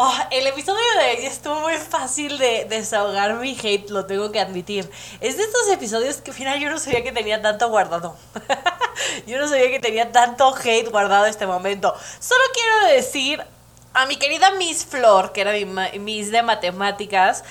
Oh, el episodio de hoy estuvo muy fácil de desahogar mi hate, lo tengo que admitir. Es de estos episodios que al final yo no sabía que tenía tanto guardado. yo no sabía que tenía tanto hate guardado este momento. Solo quiero decir a mi querida Miss Flor, que era mi Miss de matemáticas,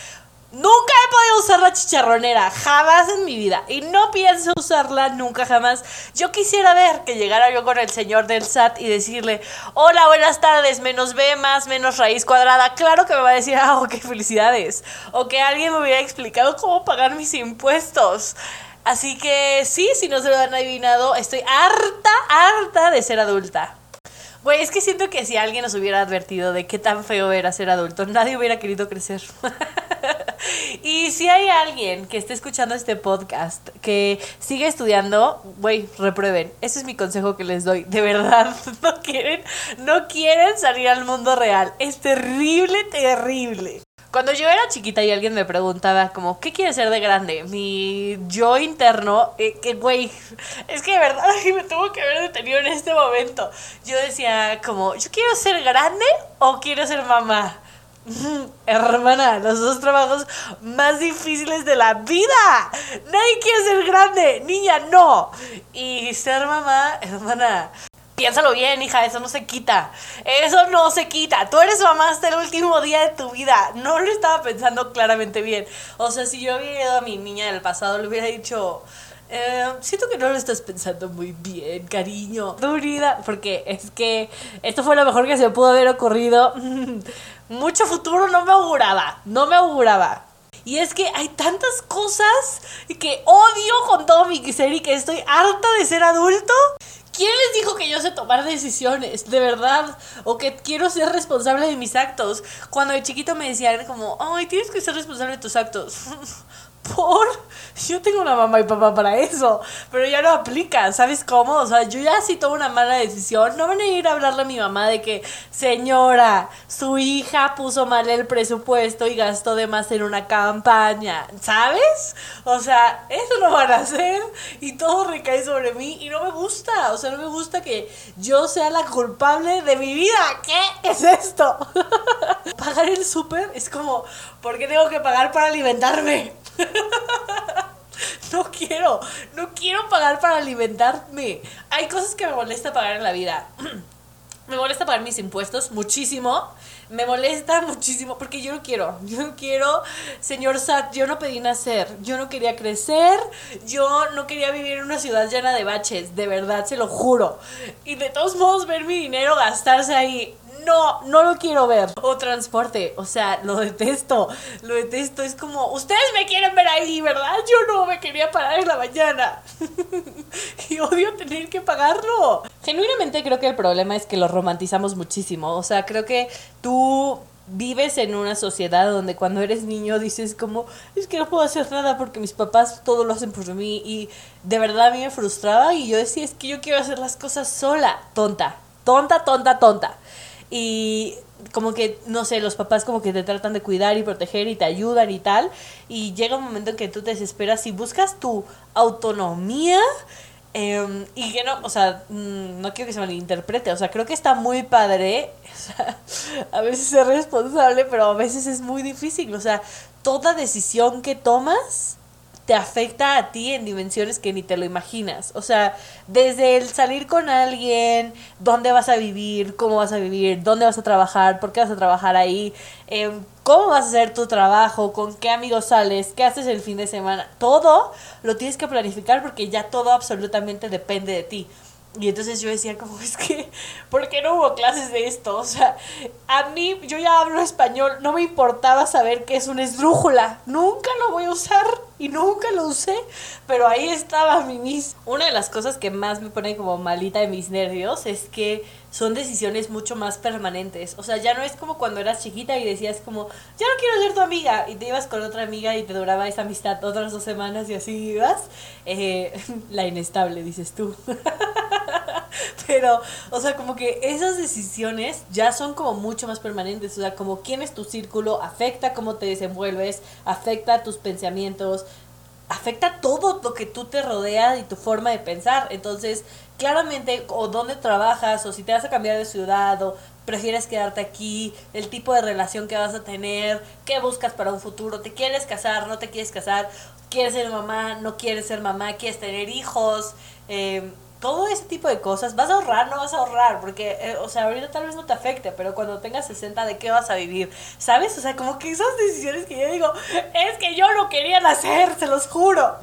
Nunca he podido usar la chicharronera, jamás en mi vida. Y no pienso usarla nunca jamás. Yo quisiera ver que llegara yo con el señor del SAT y decirle, hola, buenas tardes, menos B más, menos raíz cuadrada. Claro que me va a decir, ah, ok, felicidades. O que alguien me hubiera explicado cómo pagar mis impuestos. Así que sí, si no se lo han adivinado, estoy harta, harta de ser adulta. Güey, es que siento que si alguien nos hubiera advertido de qué tan feo era ser adulto, nadie hubiera querido crecer. y si hay alguien que esté escuchando este podcast que sigue estudiando, güey, reprueben. Ese es mi consejo que les doy. De verdad, no quieren, no quieren salir al mundo real. Es terrible, terrible. Cuando yo era chiquita y alguien me preguntaba como, ¿qué quieres ser de grande? Mi yo interno, eh, que güey, es que de verdad me tuvo que haber detenido en este momento. Yo decía como, ¿yo quiero ser grande o quiero ser mamá? Hermana, los dos trabajos más difíciles de la vida. Nadie quiere ser grande, niña, no. Y ser mamá, hermana, Piénsalo bien, hija, eso no se quita. Eso no se quita. Tú eres mamá hasta el último día de tu vida. No lo estaba pensando claramente bien. O sea, si yo hubiera ido a mi niña del pasado, le hubiera dicho... Eh, siento que no lo estás pensando muy bien, cariño. Durida, porque es que esto fue lo mejor que se pudo haber ocurrido. Mucho futuro no me auguraba, no me auguraba. Y es que hay tantas cosas que odio con todo mi ser y que estoy harta de ser adulto ¿Quién les dijo que yo sé tomar decisiones? De verdad. O que quiero ser responsable de mis actos. Cuando de chiquito me decían como, ay, tienes que ser responsable de tus actos. por. Yo tengo una mamá y papá para eso. Pero ya no aplica, ¿sabes cómo? O sea, yo ya si tomo una mala decisión, no van a ir a hablarle a mi mamá de que, señora, su hija puso mal el presupuesto y gastó de más en una campaña. ¿Sabes? O sea, eso no van a hacer y todo recae sobre mí y no me gusta. O sea, no me gusta que yo sea la culpable de mi vida. ¿Qué es esto? Pagar el súper es como, ¿por qué tengo que pagar para alimentarme? No quiero, no quiero pagar para alimentarme. Hay cosas que me molesta pagar en la vida. Me molesta pagar mis impuestos muchísimo. Me molesta muchísimo porque yo no quiero. Yo no quiero, señor Sat, yo no pedí nacer. Yo no quería crecer. Yo no quería vivir en una ciudad llena de baches. De verdad, se lo juro. Y de todos modos ver mi dinero gastarse ahí no, no lo quiero ver. O transporte, o sea, lo detesto, lo detesto. Es como, ustedes me quieren ver ahí, ¿verdad? Yo no me quería parar en la mañana. y odio tener que pagarlo. Genuinamente creo que el problema es que lo romantizamos muchísimo. O sea, creo que tú vives en una sociedad donde cuando eres niño dices como, es que no puedo hacer nada porque mis papás todo lo hacen por mí y de verdad a mí me frustraba y yo decía, es que yo quiero hacer las cosas sola, tonta, tonta, tonta, tonta y como que, no sé, los papás como que te tratan de cuidar y proteger y te ayudan y tal, y llega un momento en que tú te desesperas y buscas tu autonomía. Em, y que no, o sea, mm, no quiero que se malinterprete, o sea, creo que está muy padre, o sea, a veces es responsable, pero a veces es muy difícil, o sea, toda decisión que tomas te afecta a ti en dimensiones que ni te lo imaginas. O sea, desde el salir con alguien, dónde vas a vivir, cómo vas a vivir, dónde vas a trabajar, por qué vas a trabajar ahí, em, cómo vas a hacer tu trabajo, con qué amigos sales, qué haces el fin de semana. Todo lo tienes que planificar porque ya todo absolutamente depende de ti. Y entonces yo decía como, es que, ¿por qué no hubo clases de esto? O sea, a mí, yo ya hablo español, no me importaba saber qué es una esdrújula. Nunca lo voy a usar y nunca lo usé, pero ahí estaba mi mis. Una de las cosas que más me pone como malita de mis nervios es que son decisiones mucho más permanentes. O sea, ya no es como cuando eras chiquita y decías como, ya no quiero ser tu amiga. Y te ibas con otra amiga y te duraba esa amistad otras dos semanas y así ibas. Eh, la inestable, dices tú. Pero, o sea, como que esas decisiones ya son como mucho más permanentes. O sea, como quién es tu círculo, afecta cómo te desenvuelves, afecta tus pensamientos, afecta todo lo que tú te rodea y tu forma de pensar. Entonces, claramente, o dónde trabajas, o si te vas a cambiar de ciudad, o prefieres quedarte aquí, el tipo de relación que vas a tener, qué buscas para un futuro, te quieres casar, no te quieres casar, quieres ser mamá, no quieres ser mamá, quieres tener hijos. Eh, todo ese tipo de cosas, vas a ahorrar, no vas a ahorrar, porque, eh, o sea, ahorita tal vez no te afecte, pero cuando tengas 60, ¿de qué vas a vivir? ¿Sabes? O sea, como que esas decisiones que yo digo, es que yo no quería nacer, se los juro.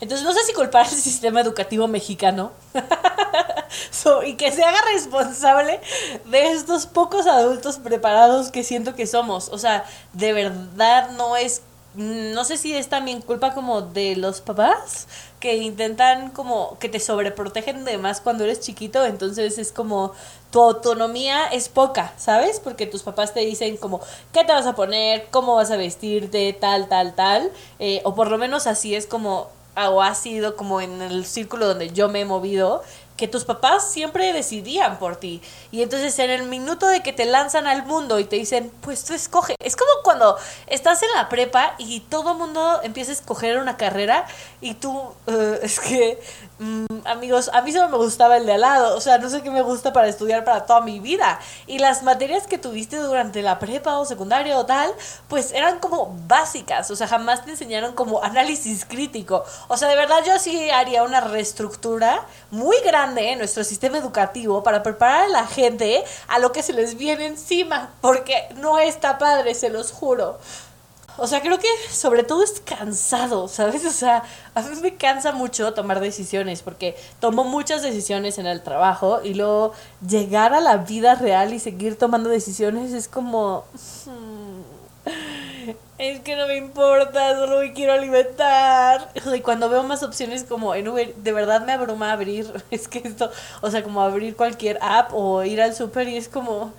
Entonces, no sé si culpar al sistema educativo mexicano y que se haga responsable de estos pocos adultos preparados que siento que somos. O sea, de verdad no es no sé si es también culpa como de los papás que intentan como que te sobreprotegen de más cuando eres chiquito, entonces es como tu autonomía es poca, ¿sabes? Porque tus papás te dicen como qué te vas a poner, cómo vas a vestirte, tal, tal, tal, eh, o por lo menos así es como o ha sido como en el círculo donde yo me he movido que tus papás siempre decidían por ti. Y entonces en el minuto de que te lanzan al mundo y te dicen, pues tú escoge. Es como cuando estás en la prepa y todo mundo empieza a escoger una carrera y tú, eh, es que, mm, amigos, a mí solo me gustaba el de al lado. O sea, no sé qué me gusta para estudiar para toda mi vida. Y las materias que tuviste durante la prepa o secundaria o tal, pues eran como básicas. O sea, jamás te enseñaron como análisis crítico. O sea, de verdad yo sí haría una reestructura muy grande en nuestro sistema educativo para preparar a la gente a lo que se les viene encima, porque no está padre, se los juro. O sea, creo que sobre todo es cansado, ¿sabes? O sea, a mí me cansa mucho tomar decisiones porque tomo muchas decisiones en el trabajo y luego llegar a la vida real y seguir tomando decisiones es como... Hmm, es que no me importa, solo me quiero alimentar. Y cuando veo más opciones como en Uber, de verdad me abruma abrir, es que esto, o sea, como abrir cualquier app o ir al súper y es como,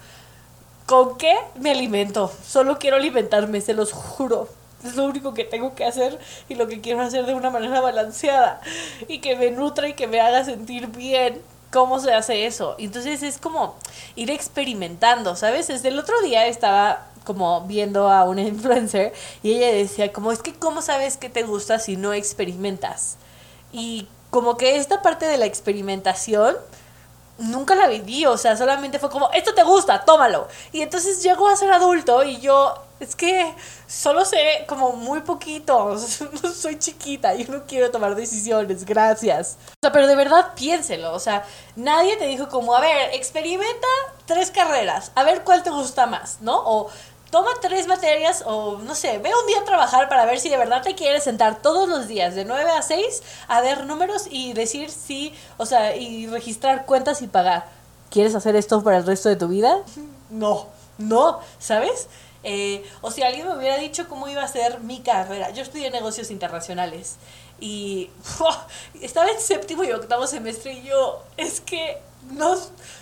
¿con qué me alimento? Solo quiero alimentarme, se los juro. Es lo único que tengo que hacer y lo que quiero hacer de una manera balanceada y que me nutra y que me haga sentir bien cómo se hace eso. Entonces es como ir experimentando, ¿sabes? Desde el otro día estaba como viendo a una influencer y ella decía como es que cómo sabes que te gusta si no experimentas y como que esta parte de la experimentación nunca la viví, o sea, solamente fue como, esto te gusta, tómalo. Y entonces llegó a ser adulto y yo, es que solo sé como muy poquito, soy chiquita, yo no quiero tomar decisiones, gracias. O sea, pero de verdad piénselo, o sea, nadie te dijo como, a ver, experimenta tres carreras, a ver cuál te gusta más, ¿no? O toma tres materias o no sé, ve un día a trabajar para ver si de verdad te quieres sentar todos los días de 9 a 6 a ver números y decir si, o sea, y registrar cuentas y pagar. ¿Quieres hacer esto para el resto de tu vida? No, no, ¿sabes? Eh, o si alguien me hubiera dicho cómo iba a ser mi carrera. Yo estudié negocios internacionales y estaba en séptimo y octavo semestre y yo, es que no,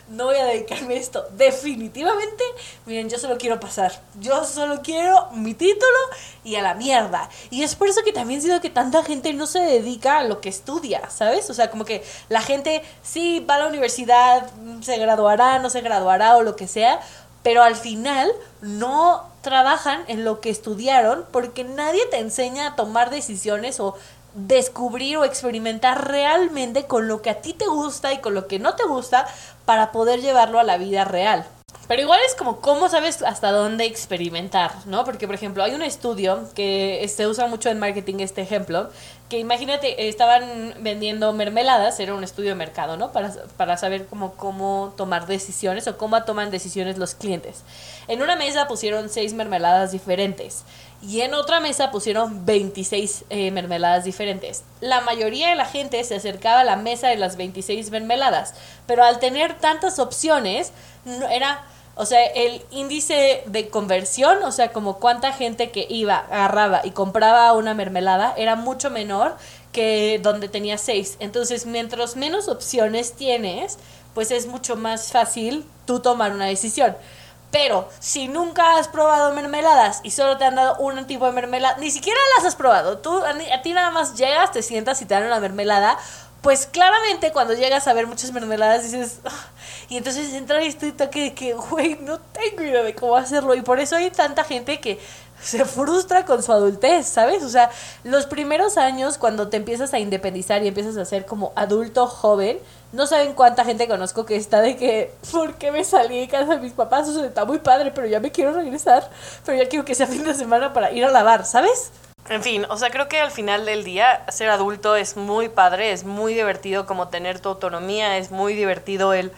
no voy a dedicarme a esto. Definitivamente, miren, yo solo quiero pasar. Yo solo quiero mi título y a la mierda. Y es por eso que también sido que tanta gente no se dedica a lo que estudia, ¿sabes? O sea, como que la gente sí va a la universidad, se graduará, no se graduará o lo que sea, pero al final no trabajan en lo que estudiaron porque nadie te enseña a tomar decisiones o descubrir o experimentar realmente con lo que a ti te gusta y con lo que no te gusta para poder llevarlo a la vida real. Pero igual es como cómo sabes hasta dónde experimentar, ¿no? Porque, por ejemplo, hay un estudio que se usa mucho en marketing, este ejemplo, que imagínate, estaban vendiendo mermeladas, era un estudio de mercado, ¿no? Para, para saber cómo, cómo tomar decisiones o cómo toman decisiones los clientes. En una mesa pusieron seis mermeladas diferentes y en otra mesa pusieron 26 eh, mermeladas diferentes. La mayoría de la gente se acercaba a la mesa de las 26 mermeladas, pero al tener tantas opciones, no, era o sea, el índice de conversión, o sea, como cuánta gente que iba, agarraba y compraba una mermelada, era mucho menor que donde tenía seis. Entonces, mientras menos opciones tienes, pues es mucho más fácil tú tomar una decisión. Pero si nunca has probado mermeladas y solo te han dado un tipo de mermelada, ni siquiera las has probado, tú a, ti nada más llegas, te sientas y te dan una mermelada, pues claramente cuando llegas a ver muchas mermeladas dices, ah", y entonces entra este toque de que, güey, no tengo idea de cómo hacerlo. Y por eso hay tanta gente que se frustra con su adultez, ¿sabes? O sea, los primeros años cuando te empiezas a independizar y empiezas a ser como adulto joven, no saben cuánta gente conozco que está de que, ¿por qué me salí de casa de mis papás? O sea, está muy padre, pero ya me quiero regresar, pero ya quiero que sea fin de semana para ir a lavar, ¿sabes? En fin, o sea, creo que al final del día ser adulto es muy padre, es muy divertido como tener tu autonomía, es muy divertido el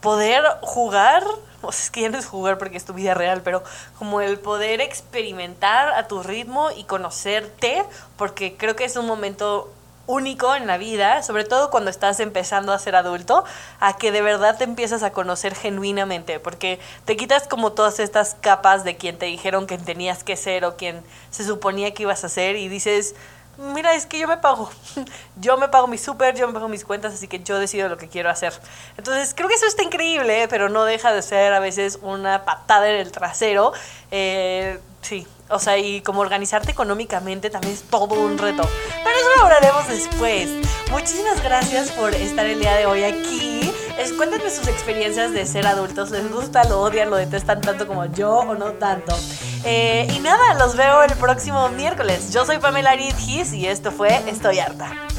poder jugar, o sea, es que ya no es jugar porque es tu vida real, pero como el poder experimentar a tu ritmo y conocerte, porque creo que es un momento único en la vida, sobre todo cuando estás empezando a ser adulto, a que de verdad te empiezas a conocer genuinamente, porque te quitas como todas estas capas de quien te dijeron que tenías que ser o quien se suponía que ibas a ser y dices, mira, es que yo me pago, yo me pago mi súper, yo me pago mis cuentas, así que yo decido lo que quiero hacer. Entonces, creo que eso está increíble, pero no deja de ser a veces una patada en el trasero. Eh, sí, o sea, y como organizarte económicamente también es todo un reto. Pero eso lo hablaremos después. Muchísimas gracias por estar el día de hoy aquí. Es, cuéntenme sus experiencias de ser adultos. ¿Les gusta, lo odian, lo detestan tanto como yo o no tanto? Eh, y nada, los veo el próximo miércoles. Yo soy Pamela Aridgis y esto fue Estoy harta.